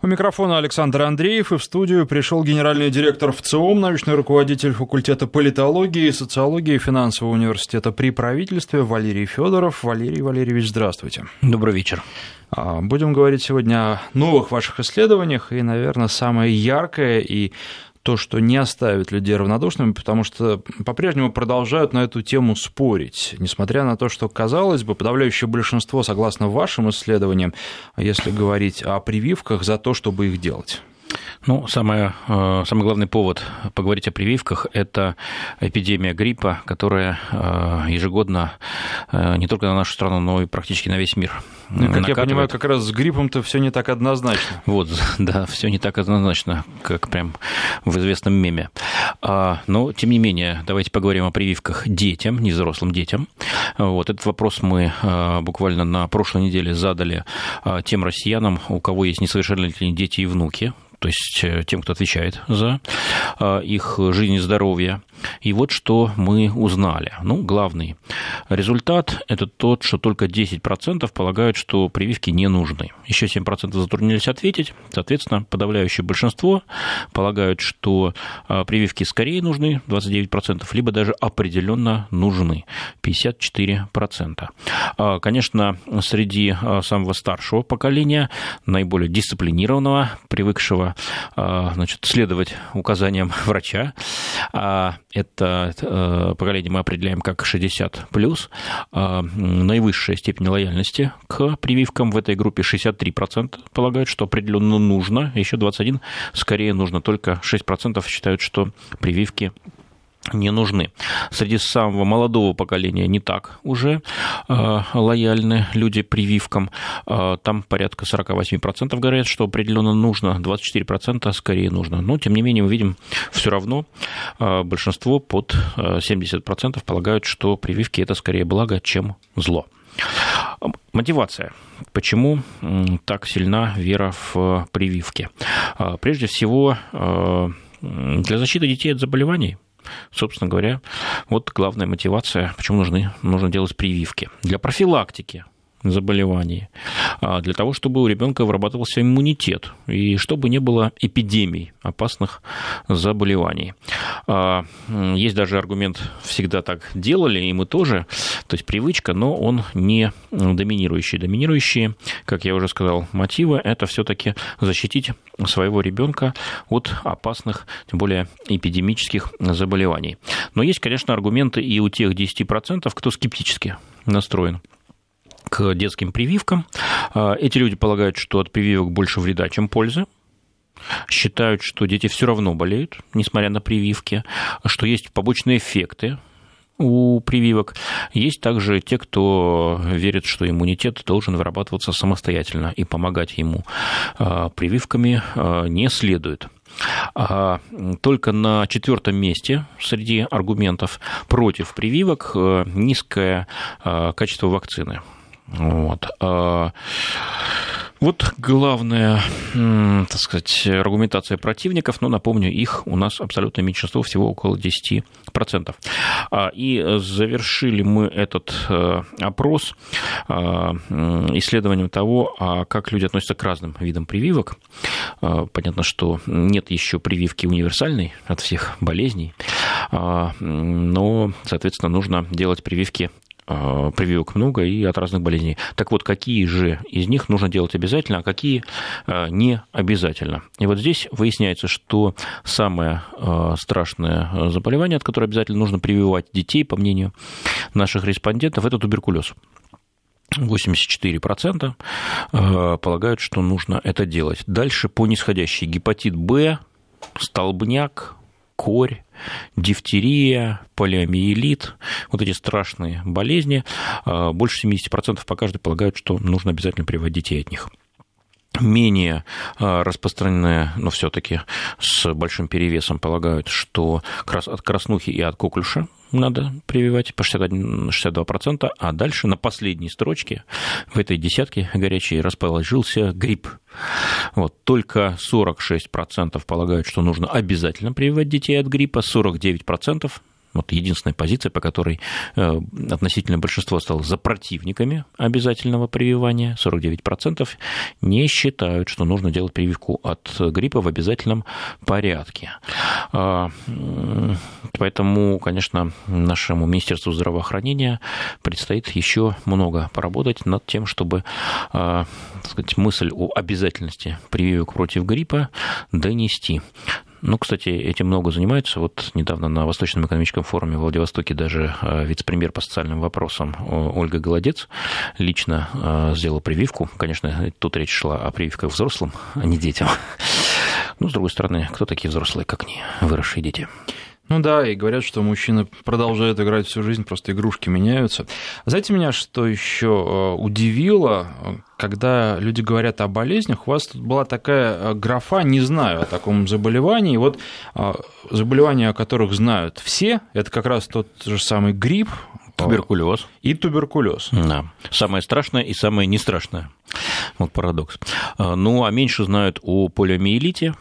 У микрофона Александр Андреев, и в студию пришел генеральный директор ВЦИОМ, научный руководитель факультета политологии, социологии и финансового университета при правительстве Валерий Федоров. Валерий Валерьевич, здравствуйте. Добрый вечер. А, будем говорить сегодня о новых ваших исследованиях, и, наверное, самое яркое и то, что не оставит людей равнодушными, потому что по-прежнему продолжают на эту тему спорить, несмотря на то, что, казалось бы, подавляющее большинство, согласно вашим исследованиям, если говорить о прививках, за то, чтобы их делать. Ну, самое, э, самый главный повод поговорить о прививках – это эпидемия гриппа, которая э, ежегодно э, не только на нашу страну, но и практически на весь мир ну, Как накатывает. я понимаю, как раз с гриппом-то все не так однозначно. Вот, да, все не так однозначно, как прям в известном меме. А, но, тем не менее, давайте поговорим о прививках детям, не взрослым детям. Вот этот вопрос мы буквально на прошлой неделе задали тем россиянам, у кого есть несовершеннолетние дети и внуки, то есть э, тем, кто отвечает за э, их жизнь и здоровье. И вот что мы узнали. Ну, главный результат – это тот, что только 10% полагают, что прививки не нужны. Еще 7% затруднились ответить. Соответственно, подавляющее большинство полагают, что э, прививки скорее нужны, 29%, либо даже определенно нужны, 54%. А, конечно, среди самого старшего поколения, наиболее дисциплинированного, привыкшего а, значит, следовать указаниям врача. Это э, поколение мы определяем как 60 плюс. А, наивысшая степень лояльности к прививкам в этой группе 63% полагают, что определенно нужно, еще 21% скорее нужно, только 6% считают, что прививки не нужны. Среди самого молодого поколения не так уже э, лояльны люди прививкам. Э, там порядка 48% говорят, что определенно нужно, 24% скорее нужно. Но, тем не менее, мы видим все равно э, большинство под 70% полагают, что прививки это скорее благо, чем зло. Мотивация. Почему так сильна вера в прививки? Прежде всего, для защиты детей от заболеваний – собственно говоря, вот главная мотивация, почему нужны, нужно делать прививки. Для профилактики заболеваний, а для того, чтобы у ребенка вырабатывался иммунитет и чтобы не было эпидемий опасных заболеваний. А, есть даже аргумент, всегда так делали, и мы тоже, то есть привычка, но он не доминирующий. Доминирующие, как я уже сказал, мотивы – это все-таки защитить своего ребенка от опасных, тем более эпидемических заболеваний. Но есть, конечно, аргументы и у тех 10%, кто скептически настроен к детским прививкам. А, эти люди полагают, что от прививок больше вреда, чем пользы считают, что дети все равно болеют, несмотря на прививки, что есть побочные эффекты у прививок. Есть также те, кто верит, что иммунитет должен вырабатываться самостоятельно, и помогать ему а, прививками а, не следует. Только на четвертом месте среди аргументов против прививок низкое качество вакцины. Вот. А, вот главная, так сказать, аргументация противников, но напомню, их у нас абсолютное меньшинство, всего около 10%. А, и завершили мы этот э, опрос а, исследованием того, как люди относятся к разным видам прививок. Понятно, что нет еще прививки универсальной от всех болезней, но, соответственно, нужно делать прививки прививок много и от разных болезней. Так вот, какие же из них нужно делать обязательно, а какие э, не обязательно? И вот здесь выясняется, что самое э, страшное заболевание, от которого обязательно нужно прививать детей, по мнению наших респондентов, это туберкулез. 84% полагают, что нужно это делать. Дальше по нисходящей гепатит Б, столбняк, корь, дифтерия, полиомиелит, вот эти страшные болезни, а, больше 70% по каждой полагают, что нужно обязательно приводить детей от них менее а, распространенные, но все-таки с большим перевесом полагают, что от краснухи и от коклюша надо прививать по 61, 62%, а дальше на последней строчке в этой десятке горячей расположился грипп. Вот, только 46% полагают, что нужно обязательно прививать детей от гриппа, 49% Вот единственная позиция, по которой э, относительно большинство стало за противниками обязательного прививания. 49% не считают, что нужно делать прививку от гриппа в обязательном порядке. А, поэтому, конечно, нашему Министерству здравоохранения предстоит еще много поработать над тем, чтобы а, сказать, мысль о обязательности прививок против гриппа донести. Ну, кстати, этим много занимаются. Вот недавно на Восточном экономическом форуме в Владивостоке даже а, вице-премьер по социальным вопросам Ольга Голодец лично а, сделала прививку. Конечно, тут речь шла о прививках взрослым, а не детям. Ну, с другой стороны, кто такие взрослые, как не выросшие дети? Ну да, и говорят, что мужчины продолжают играть всю жизнь, просто игрушки меняются. Знаете, меня что еще э, удивило, когда люди говорят о болезнях, у вас тут была такая э, графа «не знаю о таком заболевании». Вот э, заболевания, о которых знают все, это как раз тот же самый грипп, Туберкулез. И туберкулез. Да. Самое страшное и самое не страшное. Вот парадокс. Ну, а меньше знают о полиомиелите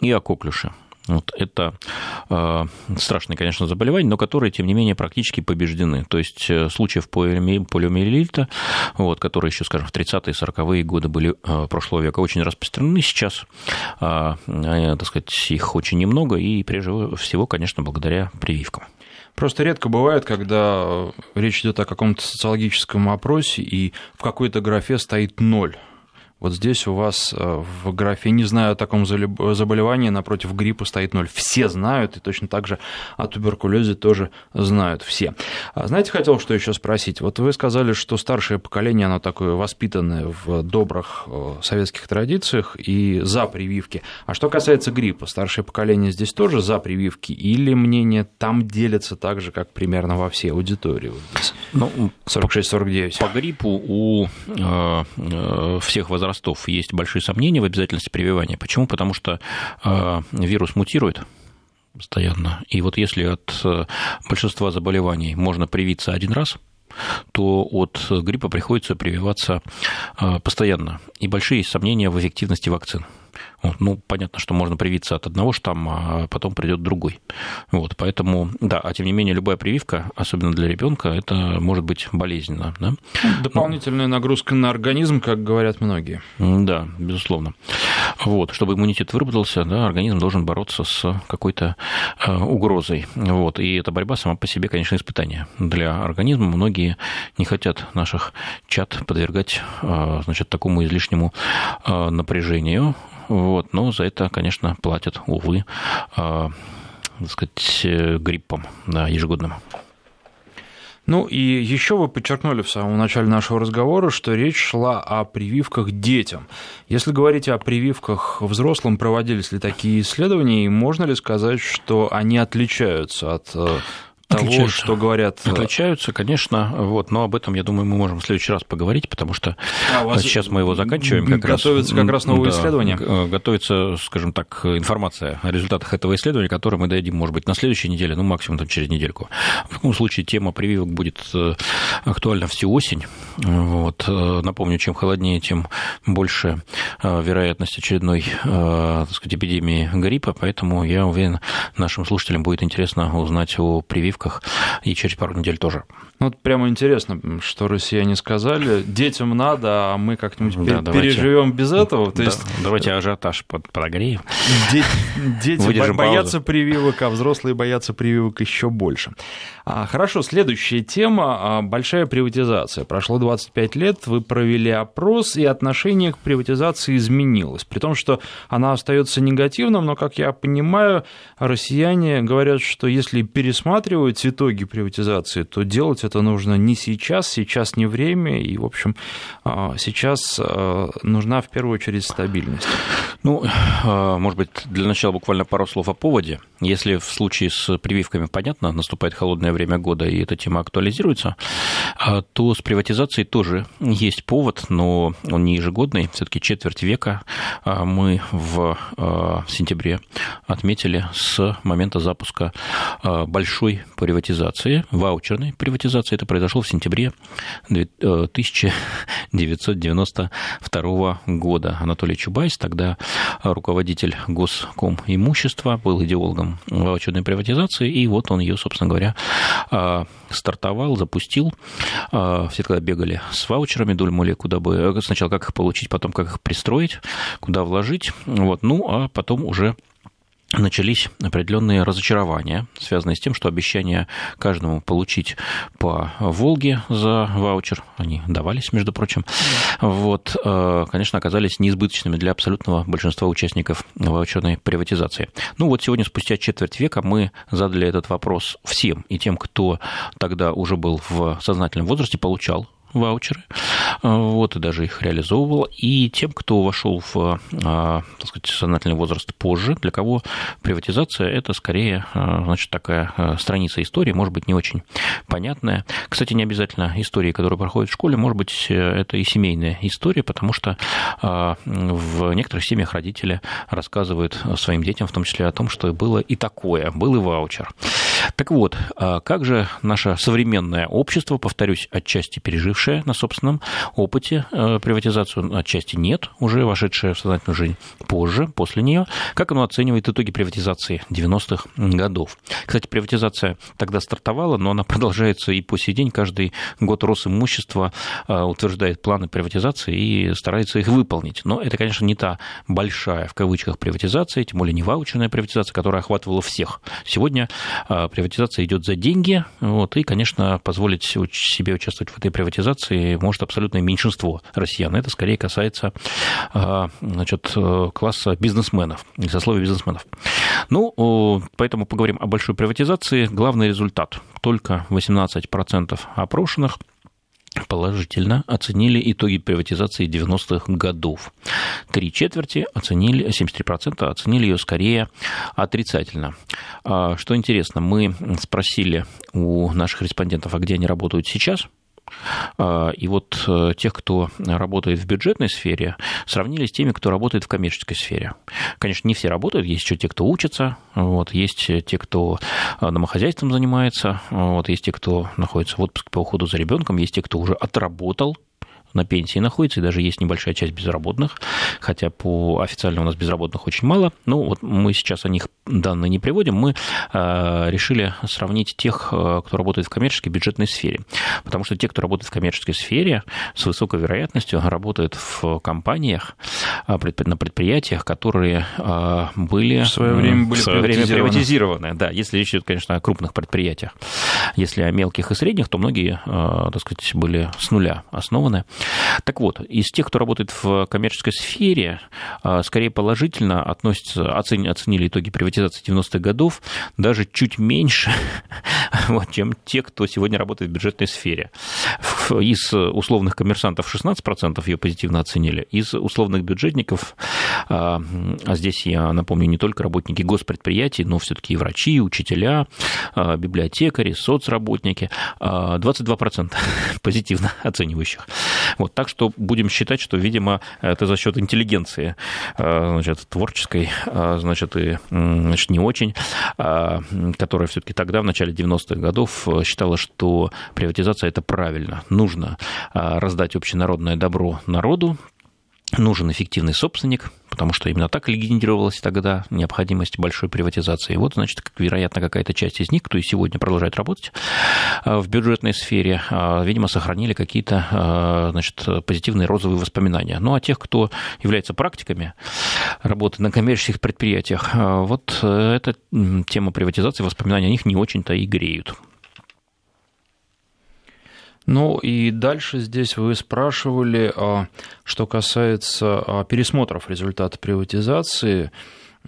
и о коклюше. Вот это э, страшные, конечно, заболевания, но которые, тем не менее, практически побеждены. То есть э, случаев полиомиелита, вот, которые еще, скажем, в 30-е, 40-е годы были э, прошлого века, очень распространены. Сейчас, э, э, так сказать, их очень немного, и прежде всего, конечно, благодаря прививкам. Просто редко бывает, когда речь идет о каком-то социологическом опросе, и в какой-то графе стоит ноль. Вот здесь у вас э, в графе «не знаю о таком заболевании» напротив гриппа стоит ноль. Все знают, и точно так же о туберкулезе тоже знают все. А знаете, хотел что еще спросить. Вот вы сказали, что старшее поколение, оно такое воспитанное в добрых э, советских традициях и за прививки. А что касается гриппа, старшее поколение здесь тоже за прививки или мнение там делится так же, как примерно во всей аудитории? Ну, 46-49. По, по гриппу у э, всех возрастов возрастов есть большие сомнения в обязательности прививания. Почему? Потому что э, вирус мутирует постоянно. И вот если от э, большинства заболеваний можно привиться один раз, то от гриппа приходится прививаться э, постоянно. И большие сомнения в эффективности вакцин. Вот, ну, понятно, что можно привиться от одного штамма, а потом придет другой. Вот, поэтому, да, а тем не менее, любая прививка, особенно для ребенка, это может быть болезненно. Да? Дополнительная Но... нагрузка на организм, как говорят многие. Да, безусловно. Вот, чтобы иммунитет выработался, да, организм должен бороться с какой-то э, угрозой. Вот, и эта борьба сама по себе, конечно, испытание для организма. Многие не хотят наших чат подвергать э, значит, такому излишнему э, напряжению, вот, но за это, конечно, платят, увы, э, так сказать, э, гриппом да, ежегодным. Ну и еще вы подчеркнули в самом начале нашего разговора, что речь шла о прививках детям. Если говорить о прививках взрослым, проводились ли такие исследования, и можно ли сказать, что они отличаются от э, того, что говорят. Э, Отличаются, конечно, вот, но об этом, я думаю, мы можем в следующий раз поговорить, потому что а сейчас мы его заканчиваем. Как готовится раз, как раз новое да, исследование. Э, готовится, скажем так, информация о результатах этого исследования, которое мы дадим, может быть, на следующей неделе, ну, максимум там, через недельку. В таком случае тема прививок будет э, актуальна всю осень. Вот. Напомню, чем холоднее, тем больше вероятность очередной так сказать, эпидемии гриппа, поэтому я уверен, нашим слушателям будет интересно узнать о прививках прививках и через пару недель тоже. Ну, вот прямо интересно, что россияне сказали. Детям надо, а мы как-нибудь да, переживем без этого. То да, есть... Давайте ажиотаж под, подогреем. Дети Выдержим боятся паузу. прививок, а взрослые боятся прививок еще больше. А, хорошо, следующая тема – большая приватизация. Прошло 25 лет, вы провели опрос, и отношение к приватизации изменилось. При том, что она остается негативным, но, как я понимаю, россияне говорят, что если пересматривать итоги приватизации, то делать это нужно не сейчас, сейчас не время, и, в общем, а, сейчас а, нужна в первую очередь стабильность. Ну, может быть, для начала буквально пару слов о поводе. Если в случае с прививками понятно, наступает холодное время года, и эта тема актуализируется, а, то с приватизацией тоже есть повод, но он не ежегодный, все-таки четверть века мы в сентябре отметили с момента запуска большой приватизации, ваучерной приватизации. Это произошло в сентябре 1992 года. Анатолий Чубайс, тогда руководитель Госком имущества, был идеологом ваучерной приватизации, и вот он ее, собственно говоря, стартовал, запустил. Все тогда бегали с ваучерами, думали, куда бы сначала как их получить, потом как их пристроить, куда вложить. Вот. Ну, а потом уже начались определенные разочарования, связанные с тем, что обещания каждому получить по Волге за ваучер, они давались, между прочим, вот, э, конечно, оказались неизбыточными для абсолютного большинства участников ваучерной приватизации. Ну вот сегодня, спустя четверть века, мы задали этот вопрос всем, и тем, кто тогда уже был в сознательном возрасте, получал ваучеры, вот, и даже их реализовывал, и тем, кто вошел в, а, так сказать, сознательный возраст позже, для кого приватизация – это скорее, а, значит, такая страница истории, может быть, не очень понятная. Кстати, не обязательно истории, которые проходят в школе, может быть, это и семейная история, потому что в некоторых семьях родители рассказывают своим детям, в том числе о том, что было и такое, был и ваучер. Так вот, как же наше современное общество, повторюсь, отчасти пережившее на собственном опыте э, приватизацию, отчасти нет, уже вошедшая в сознательную жизнь позже, после нее, как оно оценивает итоги приватизации 90-х годов. Кстати, приватизация тогда стартовала, но она продолжается и по сей день. Каждый год Росимущество э, утверждает планы приватизации и старается их выполнить. Но это, конечно, не та большая, в кавычках, приватизация, тем более не ваучерная приватизация, которая охватывала всех. Сегодня э, приватизация идет за деньги, вот, и, конечно, позволить себе участвовать в этой приватизации может абсолютное меньшинство россиян. Это скорее касается а, значит, класса бизнесменов, и сословия бизнесменов. Ну, поэтому поговорим о большой приватизации. Главный результат. Только 18% опрошенных положительно оценили итоги приватизации 90-х годов. Три четверти оценили, 73% оценили ее скорее отрицательно. А, что интересно, мы спросили у наших респондентов, а где они работают сейчас – и вот э, тех, кто работает в бюджетной сфере, сравнили с теми, кто работает в коммерческой сфере. Конечно, не все работают, есть еще те, кто учатся, вот, есть те, кто э, домохозяйством занимается, вот, есть те, кто находится в отпуске по уходу за ребенком, есть те, кто уже отработал на пенсии находится, и даже есть небольшая часть безработных, хотя по официально у нас безработных очень мало. Ну, вот мы сейчас о них данные не приводим, мы э, решили сравнить тех, э, кто работает в коммерческой бюджетной сфере. Потому что те, кто работает в коммерческой сфере, с высокой вероятностью работают в компаниях, э, на предприятиях, которые были в свое время, были в свое время приватизированы. Да, если речь идет, конечно, о крупных предприятиях. Если о мелких и средних, то многие, так сказать, были с нуля основаны. Так вот, из тех, кто работает в коммерческой сфере, а, скорее положительно относятся, оценили итоги приватизации 90-х годов даже чуть меньше, вот, чем те, кто сегодня работает в бюджетной сфере. Из условных коммерсантов 16% ее позитивно оценили, из условных бюджетников, а, а здесь я напомню, не только работники госпредприятий, но все-таки и врачи, и учителя, а, библиотекари, соцработники, 22% позитивно оценивающих. Вот, так что будем считать, что, видимо, это за счет интеллигенции, э, значит, творческой, э, значит, и значит, не очень, э, которая все-таки тогда, в начале 90-х годов, считала, что приватизация это правильно. Нужно раздать общенародное добро народу, нужен эффективный собственник, потому что именно так легендировалась тогда необходимость большой приватизации. И вот, значит, как, вероятно, какая-то часть из них, кто и сегодня продолжает работать а, в бюджетной сфере, а, видимо, сохранили какие-то а, значит, позитивные розовые воспоминания. Ну, а тех, кто является практиками работы на коммерческих предприятиях, вот эта тема приватизации, воспоминания о них не очень-то и греют. Ну и дальше здесь вы спрашивали, а, что касается а, пересмотров результата приватизации.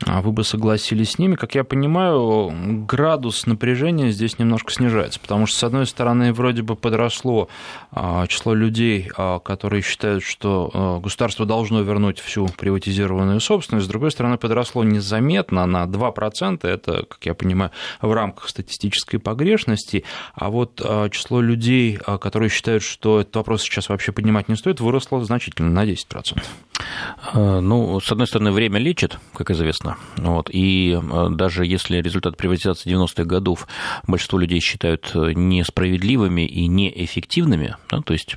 А вы бы согласились с ними. Как я понимаю, градус напряжения здесь немножко снижается, потому что, с одной стороны, вроде бы подросло а, число людей, а, которые считают, что государство должно вернуть всю приватизированную собственность, с другой стороны, подросло незаметно на 2%, это, как я понимаю, в рамках статистической погрешности, а вот число людей, которые считают, что этот вопрос сейчас вообще поднимать не стоит, выросло значительно на 10%. Э, ну, с одной стороны, время лечит, как известно. Вот, и э, даже если результат приватизации 90-х годов большинство людей считают э, несправедливыми и неэффективными, да, то есть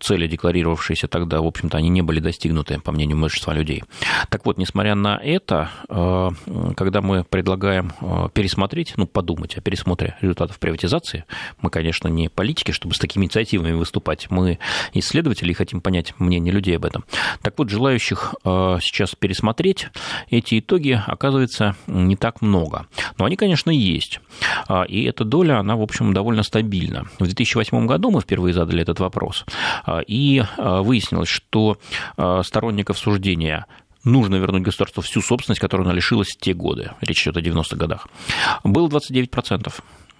цели, декларировавшиеся тогда, в общем-то, они не были достигнуты, по мнению большинства людей. Так вот, несмотря на это, когда мы предлагаем пересмотреть, ну, подумать о пересмотре результатов приватизации, мы, конечно, не политики, чтобы с такими инициативами выступать, мы исследователи и хотим понять мнение людей об этом. Так вот, желающих э, сейчас пересмотреть эти итоги, оказывается, не так много. Но они, конечно, есть. А, и эта доля, она, в общем, довольно стабильна. В 2008 году мы впервые задали этот вопрос, а, и а, выяснилось, что сторонников суждения нужно вернуть государству всю собственность, которую она лишилась в те годы. Речь идет о 90-х годах. Было 29%.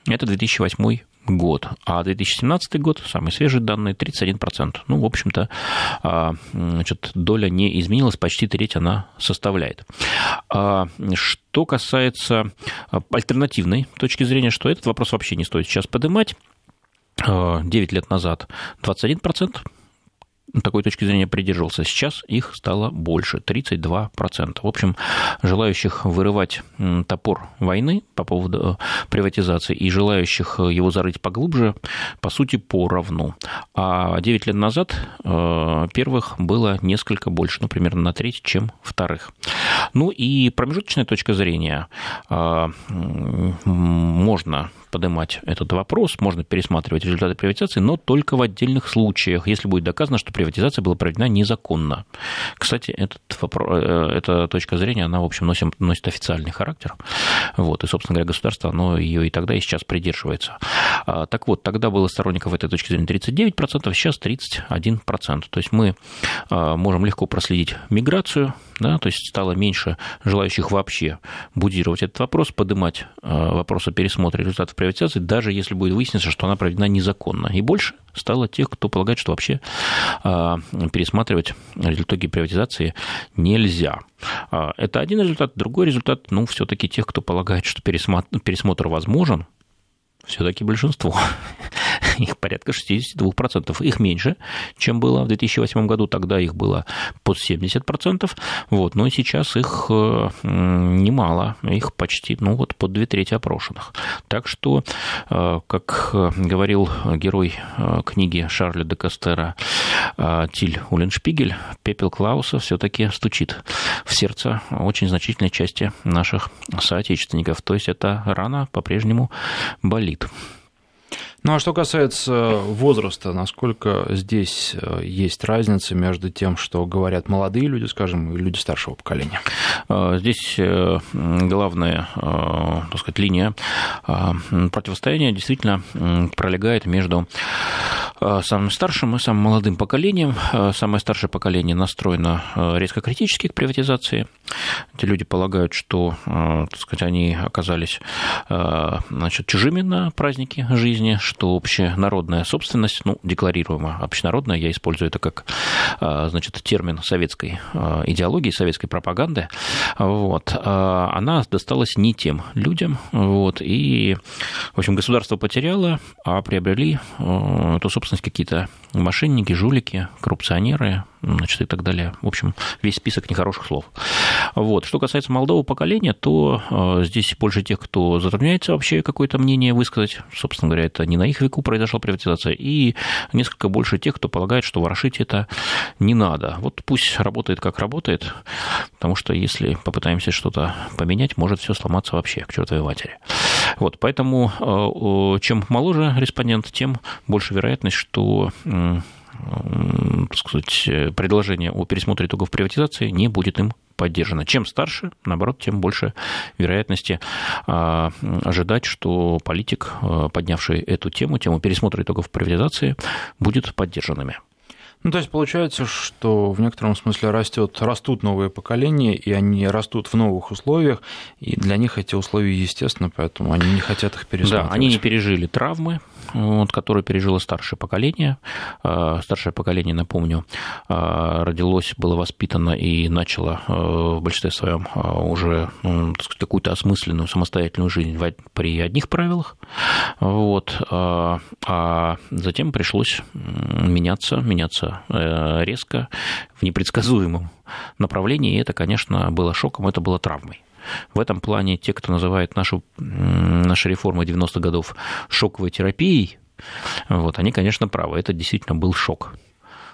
Это 2008 год. А 2017 год, самые свежие данные, 31%. Ну, в общем-то, а, значит, доля не изменилась, почти треть она составляет. А, что касается а, альтернативной точки зрения, что этот вопрос вообще не стоит сейчас поднимать, 9 лет назад 21%, такой точки зрения придерживался. Сейчас их стало больше, 32%. В общем, желающих вырывать топор войны по поводу э, приватизации и желающих его зарыть поглубже, по сути, поровну. А 9 лет назад э, первых было несколько больше, ну, примерно на треть, чем вторых. Ну и промежуточная точка зрения. Э, можно поднимать этот вопрос, можно пересматривать результаты приватизации, но только в отдельных случаях, если будет доказано, что приватизация была проведена незаконно. Кстати, этот вопрос, э, эта точка зрения, она, в общем, носит, носит официальный характер. Вот, и, собственно говоря, государство, оно ее и тогда, и сейчас придерживается. А, так вот, тогда было сторонников этой точки зрения 39%, сейчас 31%. То есть мы а, можем легко проследить миграцию, да, то есть стало меньше желающих вообще будировать этот вопрос, поднимать а, вопрос о пересмотре результатов приватизации, даже если будет выясниться, что она проведена незаконно. И больше стало тех, кто полагает, что вообще а, пересматривать итоги приватизации нельзя. А, это один результат. Другой результат, ну, все-таки тех, кто полагает, что пересмотр возможен, все-таки большинство их порядка 62%. Их меньше, чем было в 2008 году, тогда их было под 70%, вот, но сейчас их э, немало, их почти, ну вот, под две трети опрошенных. Так что, э, как говорил герой э, книги Шарля де Кастера Тиль Уленшпигель, пепел Клауса все-таки стучит в сердце очень значительной части наших соотечественников. То есть эта рана по-прежнему болит. bonito. Ну а что касается возраста, насколько здесь э, есть разница между тем, что говорят молодые люди, скажем, и люди старшего поколения? Э, здесь э, главная, так сказать, линия противостояния действительно пролегает между самым старшим и самым молодым поколением. Самое старшее поколение настроено резко критически к приватизации. Эти люди полагают, что, так сказать, они оказались значит, чужими на празднике жизни, что общенародная собственность, ну, декларируемая общенародная, я использую это как, а, значит, термин советской а, идеологии, советской пропаганды, вот, а, она досталась не тем людям, вот, и, в общем, государство потеряло, а приобрели эту собственность какие-то мошенники, жулики, коррупционеры, значит, и так далее. В общем, весь список нехороших слов. Вот. Что касается молодого поколения, то э, здесь больше тех, кто затрудняется вообще какое-то мнение высказать. Собственно говоря, это не на их веку произошла приватизация. И несколько больше тех, кто полагает, что ворошить это не надо. Вот пусть работает как работает, потому что если попытаемся что-то поменять, может все сломаться вообще к чертовой матери. Вот, поэтому э, чем моложе респондент, тем больше вероятность, что так сказать, предложение о пересмотре итогов приватизации не будет им поддержано. Чем старше, наоборот, тем больше вероятности а, ожидать, что политик, а, поднявший эту тему, тему пересмотра итогов приватизации, будет поддержанными. Ну, то есть получается, что в некотором смысле растет, растут новые поколения, и они растут в новых условиях, и для них эти условия естественно, поэтому они не хотят их пересматривать. Да, они не пережили травмы, вот, которые пережило старшее поколение. А, старшее поколение, напомню, а, родилось, было воспитано и начало а, в большинстве своем уже ну, какую-то осмысленную самостоятельную жизнь при одних правилах. Вот, а затем пришлось меняться, меняться меняются резко, в непредсказуемом направлении, и это, конечно, было шоком, это было травмой. В этом плане те, кто называет нашу, наши реформы 90-х годов шоковой терапией, вот, они, конечно, правы. Это действительно был шок.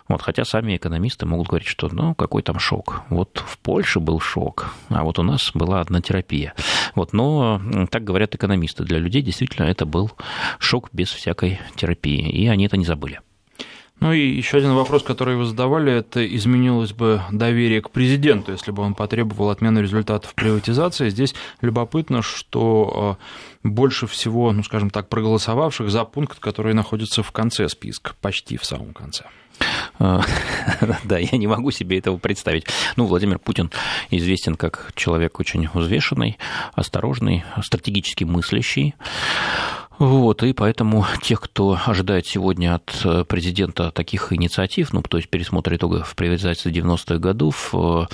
Вот, хотя сами экономисты могут говорить, что ну какой там шок. Вот в Польше был шок, а вот у нас была одна терапия. Вот, но так говорят экономисты. Для людей действительно это был шок без всякой терапии, и они это не забыли. Ну и еще один вопрос, который вы задавали, это изменилось бы доверие к президенту, если бы он потребовал отмены результатов приватизации. Здесь любопытно, что э, больше всего, ну скажем так, проголосовавших за пункт, который находится в конце списка, почти в самом конце. Да, я не могу себе этого представить. Ну, Владимир Путин известен как человек очень взвешенный, осторожный, стратегически мыслящий. Вот, и поэтому тех, кто ожидает сегодня от э, президента таких инициатив, ну, то есть пересмотр итогов приватизации 90-х годов, э,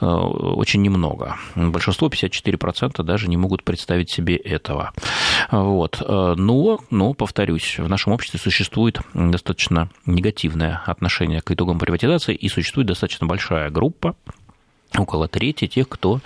э, очень немного. Большинство, 54%, даже не могут представить себе этого. Вот. Но, но, повторюсь, в нашем обществе существует достаточно негативное отношение к итогам приватизации, и существует достаточно большая группа около трети тех, кто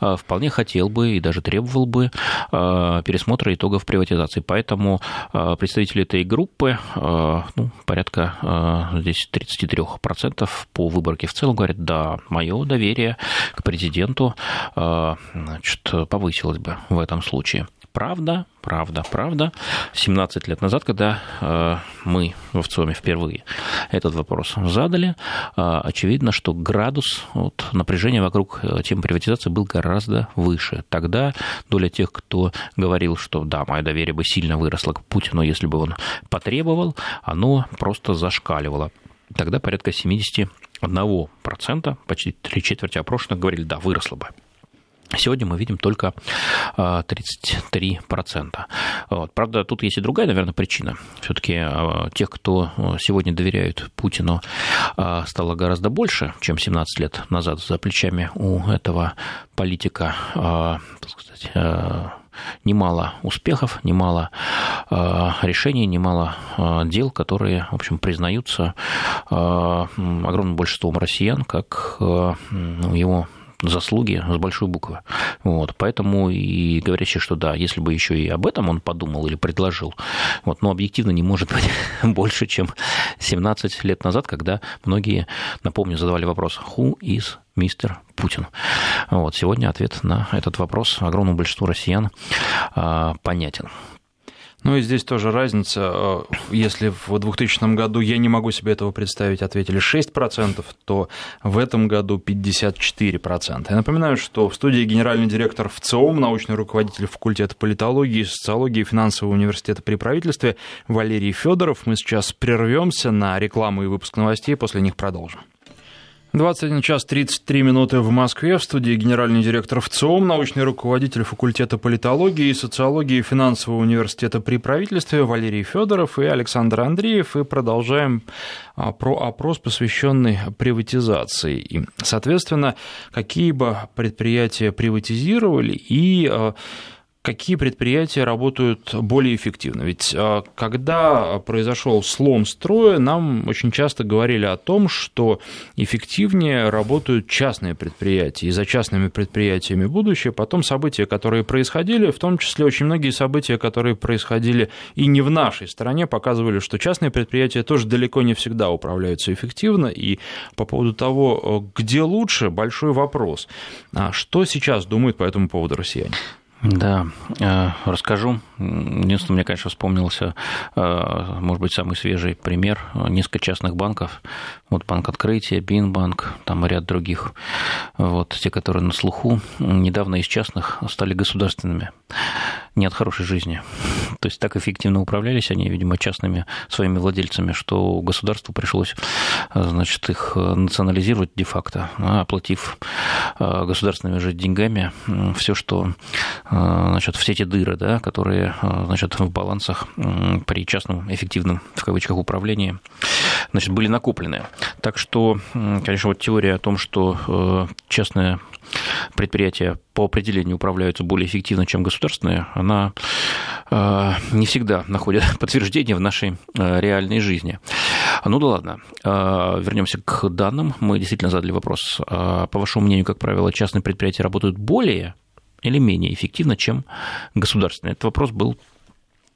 а, вполне хотел бы и даже требовал бы а, пересмотра итогов приватизации. Поэтому а, представители этой группы, ну, порядка здесь 33% по выборке в целом говорят, да, мое доверие к президенту значит, повысилось бы в этом случае. Правда, правда, правда. 17 лет назад, когда э, мы в ВЦИОМе впервые этот вопрос задали, э, очевидно, что градус вот, напряжения вокруг э, темы приватизации был гораздо выше. Тогда доля тех, кто говорил, что да, мое доверие бы сильно выросло к Путину, если бы он потребовал, оно просто зашкаливало. Тогда порядка 71%, почти три четверти опрошенных говорили, да, выросло бы. Сегодня мы видим только 33%. А, вот. Правда, тут есть и другая, наверное, причина. Все-таки а, тех, кто а, сегодня доверяют Путину, стало гораздо больше, чем 17 лет назад за плечами у этого политика, так сказать, немало успехов, немало решений, немало дел, которые, в общем, признаются огромным большинством россиян как его заслуги с большой буквы. Вот, поэтому и говорящие, что да, если бы еще и об этом он подумал или предложил, вот, но объективно не может быть больше, чем 17 лет назад, когда многие, напомню, задавали вопрос «Who is мистер Путин?» Вот, сегодня ответ на этот вопрос огромному большинству россиян а, понятен. Ну и здесь тоже разница. Э, если в 2000 году я не могу себе этого представить, ответили 6%, то в этом году 54%. Я напоминаю, что в студии генеральный директор ВЦИОМ, научный руководитель факультета политологии, социологии и финансового университета при правительстве Валерий Федоров. Мы сейчас прервемся на рекламу и выпуск новостей, после них продолжим. 21 час 33 минуты в Москве. В студии генеральный директор ВЦИОМ, научный руководитель факультета политологии и социологии финансового университета при правительстве Валерий Федоров и Александр Андреев. И продолжаем а, про опрос, посвященный приватизации. И, соответственно, какие бы предприятия приватизировали и а, какие предприятия работают более эффективно. Ведь а, когда произошел слом строя, нам очень часто говорили о том, что эффективнее работают частные предприятия, и за частными предприятиями будущее. Потом события, которые происходили, в том числе очень многие события, которые происходили и не в нашей стране, показывали, что частные предприятия тоже далеко не всегда управляются эффективно. И по поводу того, где лучше, большой вопрос. А что сейчас думают по этому поводу россияне? Да, э, расскажу. Единственное, мне, конечно, вспомнился, э, может быть, самый свежий пример. Несколько частных банков. Вот банк открытия, Бинбанк, там и ряд других. Вот, те, которые на слуху, недавно из частных стали государственными. Не от хорошей жизни. То есть так эффективно управлялись они, видимо, частными своими владельцами, что государству пришлось, значит, их национализировать де-факто, оплатив э, государственными же деньгами все, что Э, значит, все эти дыры, да, которые э, значит, в балансах при частном эффективном, в кавычках, управлении значит, были накоплены. Так что, конечно, вот теория о том, что частное предприятия по определению управляются более эффективно, чем государственные, она не всегда находит подтверждение в нашей реальной жизни. Ну да ладно. Вернемся к данным. Мы действительно задали вопрос. По вашему мнению, как правило, частные предприятия работают более или менее эффективно, чем государственные? Этот вопрос был Э,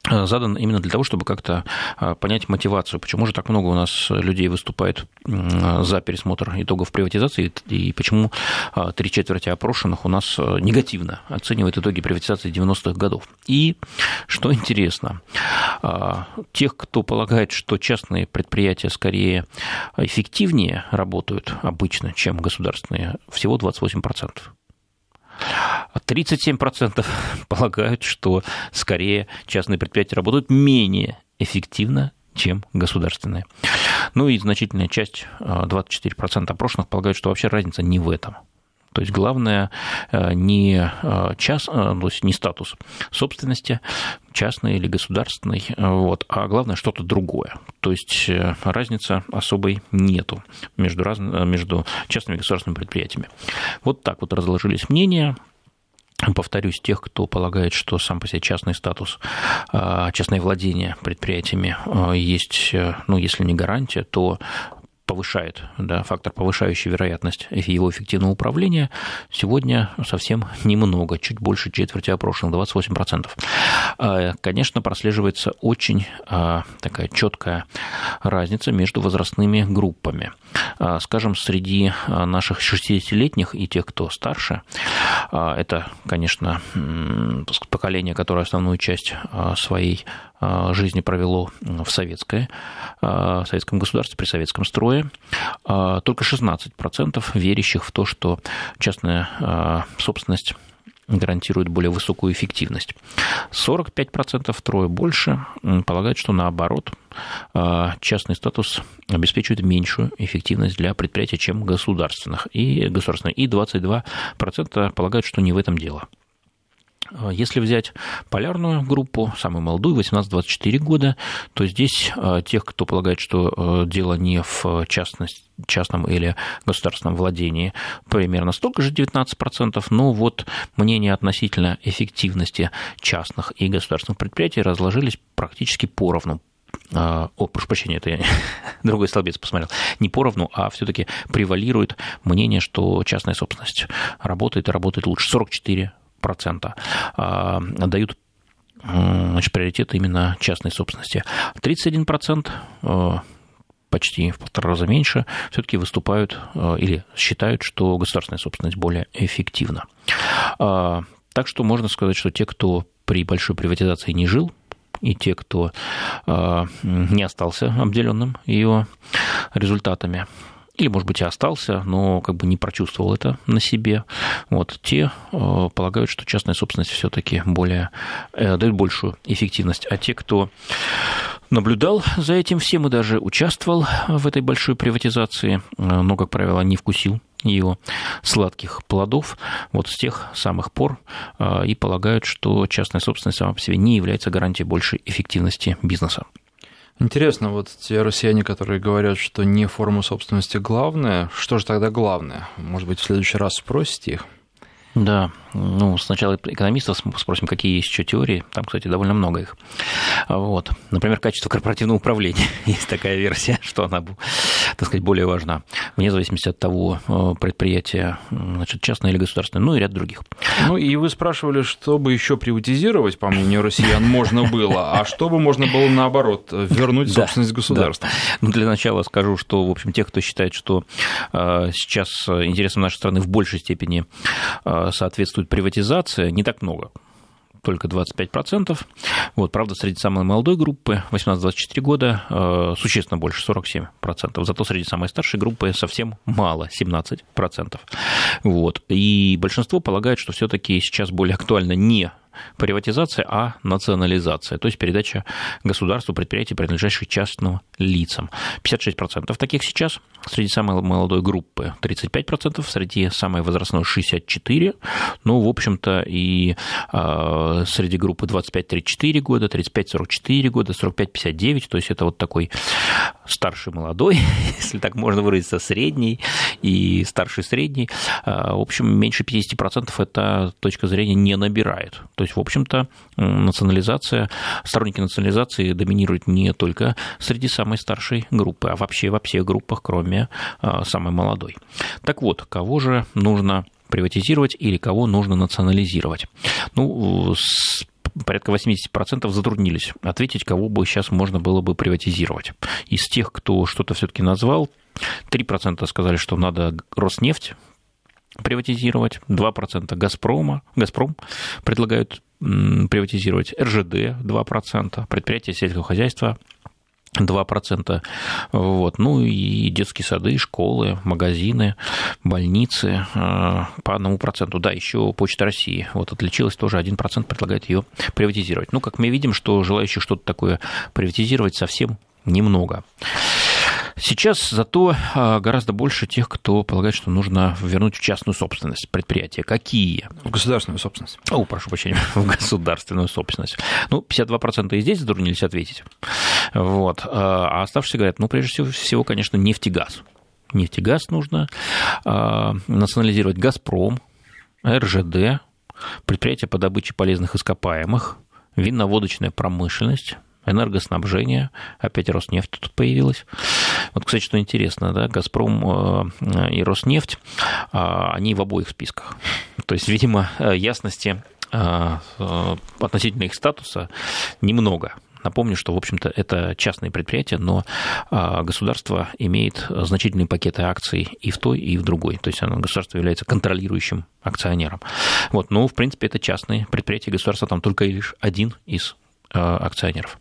задан именно для того, чтобы как-то э, понять мотивацию, почему же так много у нас людей выступает за пересмотр итогов приватизации, и почему э, три четверти опрошенных у нас негативно оценивают итоги приватизации 90-х годов. И, что интересно, тех, кто полагает, что частные предприятия скорее эффективнее работают обычно, чем государственные, всего 28%. 37% полагают, что скорее частные предприятия работают менее эффективно, чем государственные. Ну и значительная часть, 24% опрошенных, полагают, что вообще разница не в этом. То есть главное э, не, э, час, э, то есть не статус собственности, частный или государственный, вот, а главное что-то другое. То есть разницы особой нету между, раз, между частными и государственными предприятиями. Вот так вот разложились мнения повторюсь, тех, кто полагает, что сам по себе частный статус, частное владение предприятиями есть, ну, если не гарантия, то повышает, да, фактор, повышающий вероятность его эффективного управления, сегодня совсем немного, чуть больше четверти опрошенных, 28%. А, конечно, прослеживается очень а, такая четкая разница между возрастными группами. А, скажем, среди наших 60-летних и тех, кто старше, это, конечно, поколение, которое основную часть своей жизни провело в советское, э, в советском государстве, при советском строе. Э, только 16% верящих в то, что частная собственность гарантирует более высокую эффективность. 45% трое больше полагают, что наоборот, частный статус обеспечивает меньшую эффективность для предприятия, чем государственных. И, государственных. и 22% полагают, что не в этом дело. А если взять полярную группу, самую молодую, 18-24 года, то здесь а, тех, кто полагает, что а, дело не в частности, частном или государственном владении, примерно столько же, 19%, но вот мнения относительно эффективности частных и государственных предприятий разложились практически поровну, о, прошу прощения, это я другой столбец посмотрел, не поровну, а все-таки превалирует мнение, что частная собственность работает и работает лучше. 44 процента а, дают значит, приоритет именно частной собственности. 31% а, почти в полтора раза меньше, все-таки выступают а, или считают, что государственная собственность более эффективна. Так что можно сказать, что те, кто при большой приватизации не жил, и те, кто не остался обделенным ее результатами, или, может быть, и остался, но как бы не прочувствовал это на себе, вот, те э, полагают, что частная собственность все-таки более, э, дает большую эффективность. А те, кто наблюдал за этим всем и даже участвовал в этой большой приватизации, э, но, как правило, не вкусил его сладких плодов вот с тех самых пор и полагают, что частная собственность сама по себе не является гарантией большей эффективности бизнеса. Интересно, вот те россияне, которые говорят, что не форма собственности главное, что же тогда главное? Может быть, в следующий раз спросите их? Да, ну, сначала экономистов спросим, какие есть еще теории. Там, кстати, довольно много их. Вот. Например, качество корпоративного управления. Есть такая версия, что она, так сказать, более важна. Вне зависимости от того, э, предприятия значит, частное или государственное, ну и ряд других. Ну и вы спрашивали, что бы еще приватизировать, по мнению россиян, можно было, а что бы можно было, наоборот, вернуть собственность государства? Ну, для начала скажу, что, в общем, те, кто считает, что э, сейчас интересам нашей страны в большей степени э, соответствует присутствует приватизация, не так много только 25%. Вот, правда, среди самой молодой группы, 18-24 года, э, существенно больше, 47%. Зато среди самой старшей группы совсем мало, 17%. Вот. И большинство полагает, что все таки сейчас более актуально не приватизация, а национализация, то есть передача государству предприятий, принадлежащих частным лицам. 56% таких сейчас, среди самой молодой группы 35%, среди самой возрастной 64%, ну, в общем-то, и э, среди группы 25-34 года, 35-44 года, 45-59, то есть это вот такой старший молодой, если так можно выразиться, средний и старший средний, а, в общем, меньше 50% эта точка зрения не набирает. То есть, в общем-то, национализация, сторонники национализации доминируют не только среди самой старшей группы, а вообще во всех группах, кроме а, самой молодой. Так вот, кого же нужно приватизировать или кого нужно национализировать? Ну, порядка 80% затруднились ответить, кого бы сейчас можно было бы приватизировать. Из тех, кто что-то все-таки назвал, 3% сказали, что надо Роснефть приватизировать, 2% Газпрома, Газпром предлагают приватизировать, РЖД 2%, предприятия сельского хозяйства 2%. Вот. Ну и детские сады, школы, магазины, больницы э, по 1%. Да, еще Почта России вот отличилась, тоже 1% предлагает ее приватизировать. Ну, как мы видим, что желающих что-то такое приватизировать совсем немного. Сейчас зато а, гораздо больше тех, кто полагает, что нужно вернуть в частную собственность предприятия. Какие? В государственную собственность. О, прошу прощения, в государственную собственность. Ну, 52% и здесь затруднились ответить. Вот. А, а оставшиеся говорят, ну, прежде всего, конечно, нефтегаз. Нефтегаз нужно а, национализировать «Газпром», РЖД, предприятия по добыче полезных ископаемых, винно-водочная промышленность, энергоснабжение, опять Роснефть тут появилась. Вот, кстати, что интересно, да, «Газпром» э, и «Роснефть», а, они в обоих списках. То есть, видимо, ясности э, относительно их статуса немного. Напомню, что, в общем-то, это частные предприятия, но государство имеет значительные пакеты акций и в той, и в другой. То есть государство является контролирующим акционером. Вот, но, в принципе, это частные предприятия, государство там только лишь один из акционеров.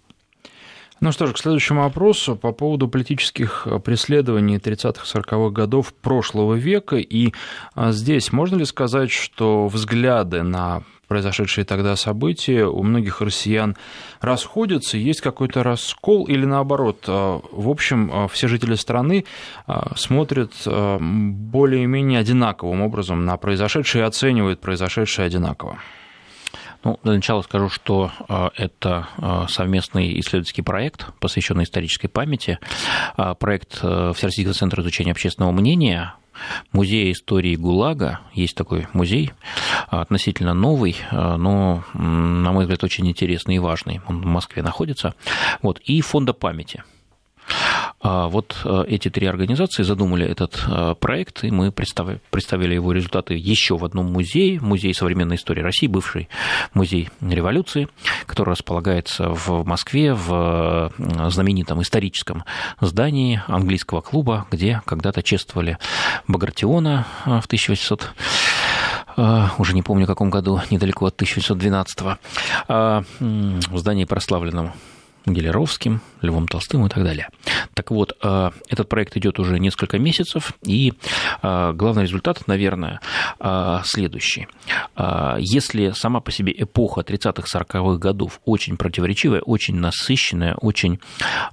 Ну что ж, к следующему вопросу по поводу политических преследований 30-40-х годов прошлого века. И а, здесь можно ли сказать, что взгляды на произошедшие тогда события у многих россиян расходятся, есть какой-то раскол или наоборот, а, в общем, все жители страны смотрят более-менее одинаковым образом на произошедшее и оценивают произошедшее одинаково? Ну, для начала скажу, что а, это а, совместный исследовательский проект, посвященный исторической памяти. А, проект э, Всероссийского центра изучения общественного мнения, Музея истории ГУЛАГа, есть такой музей, относительно новый, но, на мой взгляд, очень интересный и важный. Он в Москве находится. Вот, и Фонда памяти – вот э, эти три организации задумали этот э, проект, и мы представили его результаты еще в одном музее, музей современной истории России, бывший музей революции, который располагается в Москве в э, знаменитом историческом здании английского клуба, где когда-то чествовали Багратиона в 1800 уже не помню, в каком году, недалеко от 1812 в здании прославленном Гелеровским, Львом Толстым и так далее. Так вот, э, этот проект идет уже несколько месяцев, и э, главный результат, наверное, э, следующий. Если сама по себе эпоха 30-40-х годов очень противоречивая, очень насыщенная, очень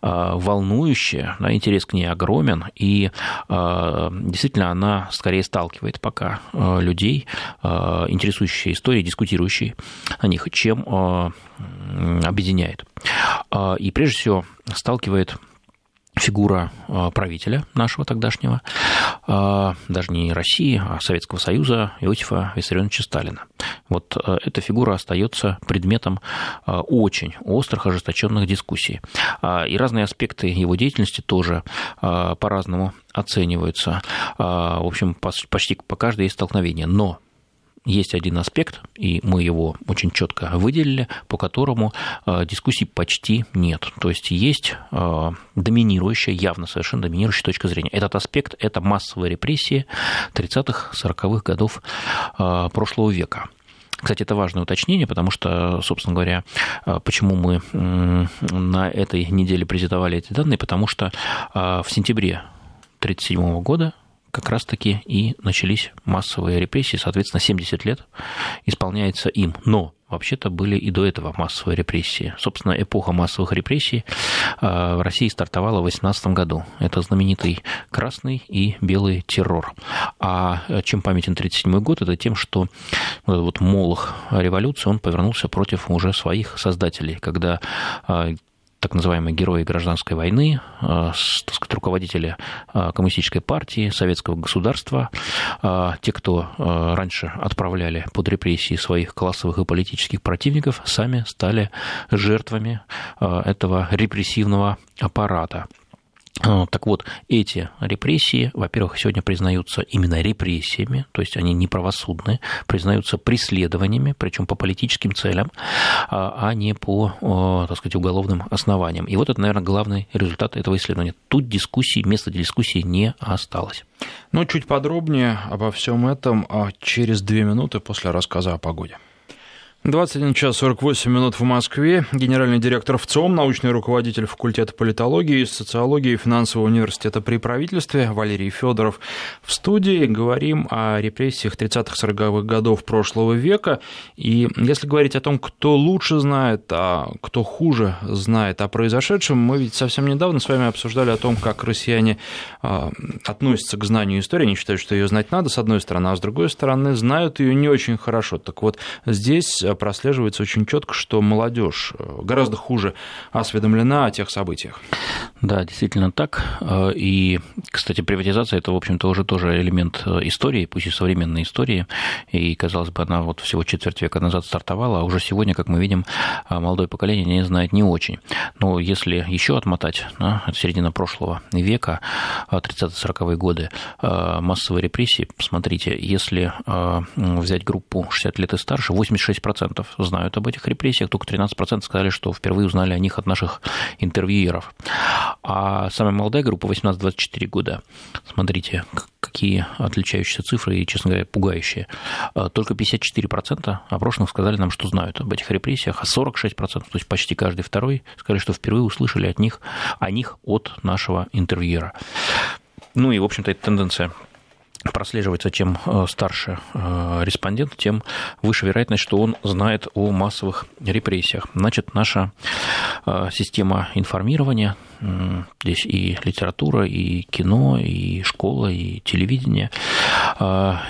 волнующая, да, интерес к ней огромен, и действительно она скорее сталкивает пока людей, интересующие историей, дискутирующие о них, чем объединяет. А, и прежде всего сталкивает фигура а, правителя нашего тогдашнего, а, даже не России, а Советского Союза Иосифа Виссарионовича Сталина. Вот эта фигура остается предметом очень острых, ожесточенных дискуссий. И разные аспекты его деятельности тоже по-разному оцениваются. В общем, почти по каждой есть столкновение. Но есть один аспект, и мы его очень четко выделили, по которому э, дискуссий почти нет. То есть есть э, доминирующая, явно совершенно доминирующая точка зрения. Этот аспект – это массовые репрессии 30-х, 40-х годов э, прошлого века. Кстати, это важное уточнение, потому что, собственно говоря, почему мы на этой неделе презентовали эти данные, потому что в сентябре 1937 года как раз-таки и начались массовые репрессии, соответственно, 70 лет исполняется им. Но вообще-то были и до этого массовые репрессии. Собственно, эпоха массовых репрессий в России стартовала в 18 году. Это знаменитый красный и белый террор. А чем памятен 1937 год? Это тем, что вот молох революции, он повернулся против уже своих создателей, когда так называемые герои гражданской войны, э, так сказать, руководители э, коммунистической партии, советского государства, э, те, кто раньше отправляли под репрессии своих классовых и политических противников, сами стали жертвами этого репрессивного аппарата. А, так вот, эти репрессии, во-первых, сегодня признаются именно репрессиями, то есть они не правосудные, признаются преследованиями, причем по политическим целям, а, а не по, так сказать, уголовным основаниям. И вот это, наверное, главный результат этого исследования. Тут дискуссии, места для дискуссии не осталось. Ну, чуть подробнее обо всем этом а, через две минуты после рассказа о погоде. 21 час 48 минут в Москве. Генеральный директор ВЦОМ, научный руководитель факультета политологии, социологии и финансового университета при правительстве Валерий Федоров в студии. Говорим о репрессиях 30-40-х годов прошлого века. И если говорить о том, кто лучше знает, а кто хуже знает о произошедшем, мы ведь совсем недавно с вами обсуждали о том, как россияне а, относятся к знанию истории. Они считают, что ее знать надо, с одной стороны, а с другой стороны, знают ее не очень хорошо. Так вот, здесь прослеживается очень четко, что молодежь э, гораздо хуже осведомлена о тех событиях. Да, действительно так. Э, и, кстати, приватизация это, в общем-то, уже тоже элемент э, истории, пусть и современной истории. И, казалось бы, она вот всего четверть века назад стартовала, а уже сегодня, как мы видим, молодое поколение не знает не очень. Но если еще отмотать да, от середины прошлого века, 30-40-е годы, массовые репрессии, смотрите, если взять группу 60 лет и старше, 86% 13% знают об этих репрессиях, только 13% сказали, что впервые узнали о них от наших интервьюеров. А самая молодая группа 18-24 года, смотрите, какие отличающиеся цифры и, честно говоря, пугающие. А, только 54% опрошенных сказали нам, что знают об этих репрессиях, а 46%, то есть почти каждый второй, сказали, что впервые услышали от них, о них от нашего интервьюера. Ну и, в общем-то, эта тенденция прослеживается, чем э, старше э, респондент, тем выше вероятность, что он знает о массовых репрессиях. Значит, наша э, система информирования, здесь и литература, и кино, и школа, и телевидение,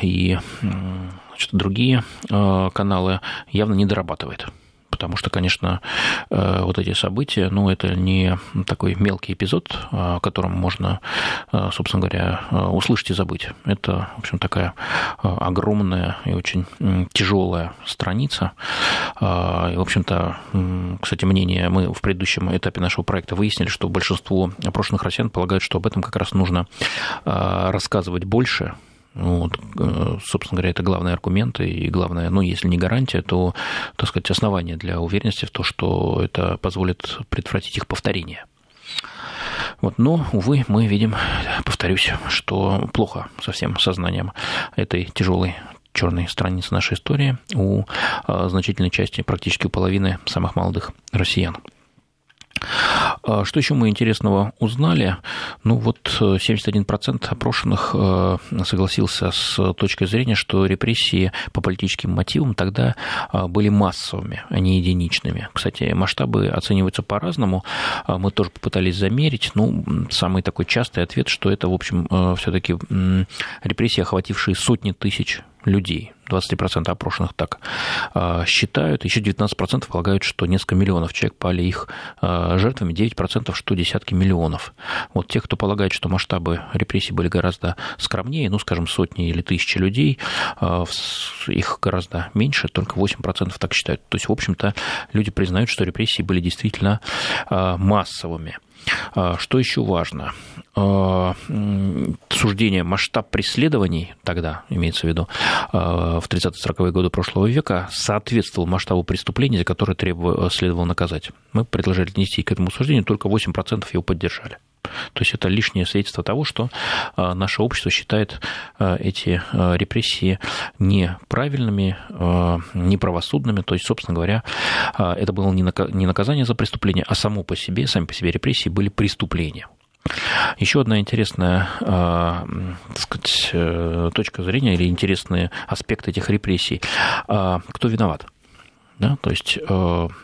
и значит, другие каналы явно не дорабатывает потому что, конечно, э, вот эти события, ну, это не такой мелкий эпизод, о котором можно, э, собственно говоря, э, услышать и забыть. Это, в общем, такая огромная и очень тяжелая страница. И, в общем-то, кстати, мнение, мы в предыдущем этапе нашего проекта выяснили, что большинство опрошенных россиян полагают, что об этом как раз нужно рассказывать больше, вот, э, собственно говоря, это главные аргументы и главное, ну, если не гарантия, то, так сказать, основание для уверенности в том, что это позволит предотвратить их повторение. Вот, но, увы, мы видим, повторюсь, что плохо со всем сознанием этой тяжелой черной страницы нашей истории у э, значительной части, практически у половины самых молодых россиян. А что еще мы интересного узнали? Ну вот 71% э, опрошенных э, согласился с точкой зрения, что репрессии по политическим мотивам тогда э, были массовыми, а не единичными. Кстати, масштабы оцениваются по-разному. Мы тоже попытались замерить. Ну, самый такой частый ответ, что это, в общем, все-таки репрессии, охватившие сотни тысяч людей. 23% опрошенных так а, считают, еще 19% полагают, что несколько миллионов человек пали их а, жертвами, 9% что десятки миллионов. Вот тех, кто полагает, что масштабы репрессий были гораздо скромнее, ну, скажем, сотни или тысячи людей, а, их гораздо меньше, только 8% так считают. То есть, в общем-то, люди признают, что репрессии были действительно массовыми. Что еще важно? А, суждение масштаб преследований тогда, имеется в виду, а, в 30-40-е годы прошлого века соответствовал масштабу преступлений, за которые требовало, следовало наказать. Мы предложили отнести к этому суждению, только 8% его поддержали. То есть это лишнее свидетельство того, что наше общество считает эти репрессии неправильными, неправосудными. То есть, собственно говоря, это было не наказание за преступление, а само по себе, сами по себе репрессии были преступлением. Еще одна интересная так сказать, э, точка зрения или интересный аспект этих репрессий. Кто виноват? Да? То есть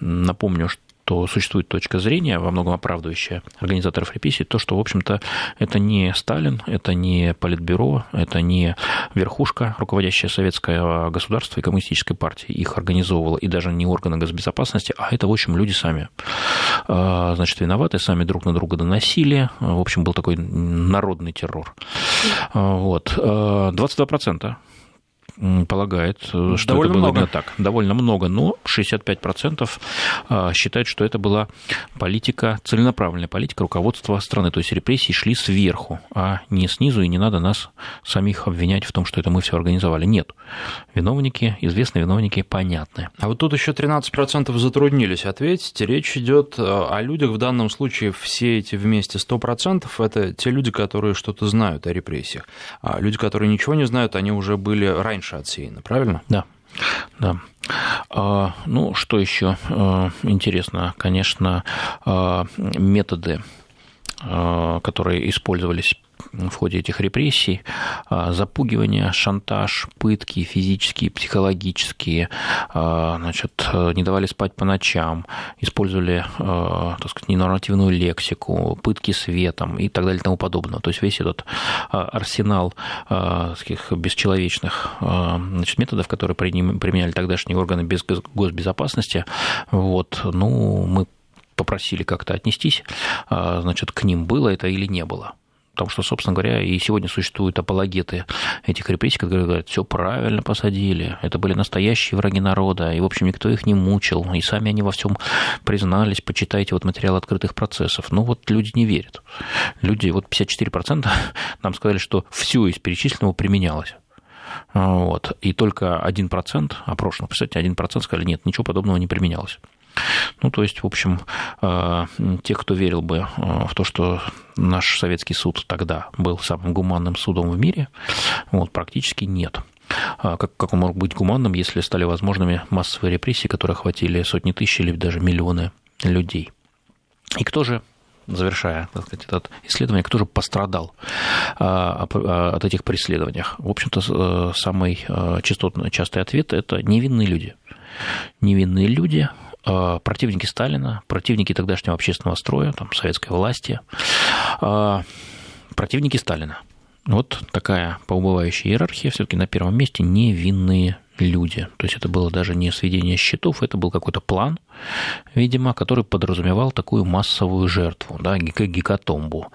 напомню, что что существует точка зрения, во многом оправдывающая организаторов репрессий, то, что, в общем-то, это не Сталин, это не Политбюро, это не верхушка, руководящая советское государство и коммунистической партии, их организовывала, и даже не органы госбезопасности, а это, в общем, люди сами. А, значит, виноваты, сами друг на друга доносили. В общем, был такой народный террор. А, вот. 22% а, полагает, э, что довольно это было много. именно так. Довольно много, но 65% а, считают, что это была политика, целенаправленная политика руководства страны. То есть репрессии шли сверху, а не снизу, и не надо нас самих обвинять в том, что это мы все организовали. Нет. Виновники, известные виновники, понятны. А вот тут еще 13% затруднились ответить. Речь идет э, о людях, в данном случае все эти вместе 100% это те люди, которые что-то знают о репрессиях. А люди, которые ничего не знают, они уже были раньше раньше отсеяно, правильно? Да. Да. А, ну, что еще а, интересно, конечно, а, методы, которые использовались в ходе этих репрессий, а, запугивание, шантаж, пытки физические, психологические, а, значит, не давали спать по ночам, использовали, а, так сказать, ненормативную лексику, пытки светом и так далее и тому подобное. То есть весь этот арсенал таких бесчеловечных значит, методов, которые применяли тогдашние органы без госбезопасности, вот, ну, мы попросили как-то отнестись, значит, к ним было это или не было. Потому что, собственно говоря, и сегодня существуют апологеты этих репрессий, которые говорят, все правильно посадили, это были настоящие враги народа, и, в общем, никто их не мучил, и сами они во всем признались, почитайте вот материал открытых процессов. Ну вот люди не верят. Люди, вот 54% нам сказали, что все из перечисленного применялось. Вот. И только 1% опрошенных, представьте, 1% сказали, нет, ничего подобного не применялось. Ну, то есть, в общем, э, те, кто верил бы э, в то, что наш советский суд тогда был самым гуманным судом в мире, вот, практически нет. А как, как он мог быть гуманным, если стали возможными массовые репрессии, которые охватили сотни тысяч или даже миллионы людей? И кто же завершая так сказать, это исследование, кто же пострадал а, от этих преследований? В общем-то, э, самый частотный, частый ответ – это невинные люди. Невинные люди, противники Сталина, противники тогдашнего общественного строя, там, советской власти, э, противники Сталина. Вот такая поубывающая иерархия, все-таки на первом месте невинные люди. То есть это было даже не сведение счетов, это был какой-то план, видимо, который подразумевал такую массовую жертву, да, гекатомбу,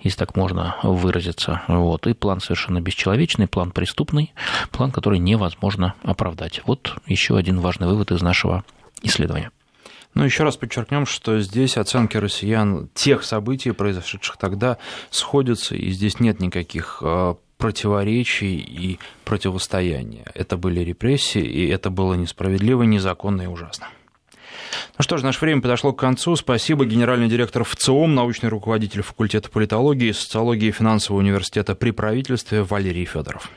если так можно выразиться. Вот. И план совершенно бесчеловечный, план преступный, план, который невозможно оправдать. Вот еще один важный вывод из нашего исследования. Ну, еще раз подчеркнем, что здесь оценки россиян тех событий, произошедших тогда, сходятся, и здесь нет никаких э, противоречий и противостояния. Это были репрессии, и это было несправедливо, незаконно и ужасно. Ну что ж, наше время подошло к концу. Спасибо. Генеральный директор ВЦИОМ, научный руководитель факультета политологии, социологии и финансового университета при правительстве Валерий Федоров.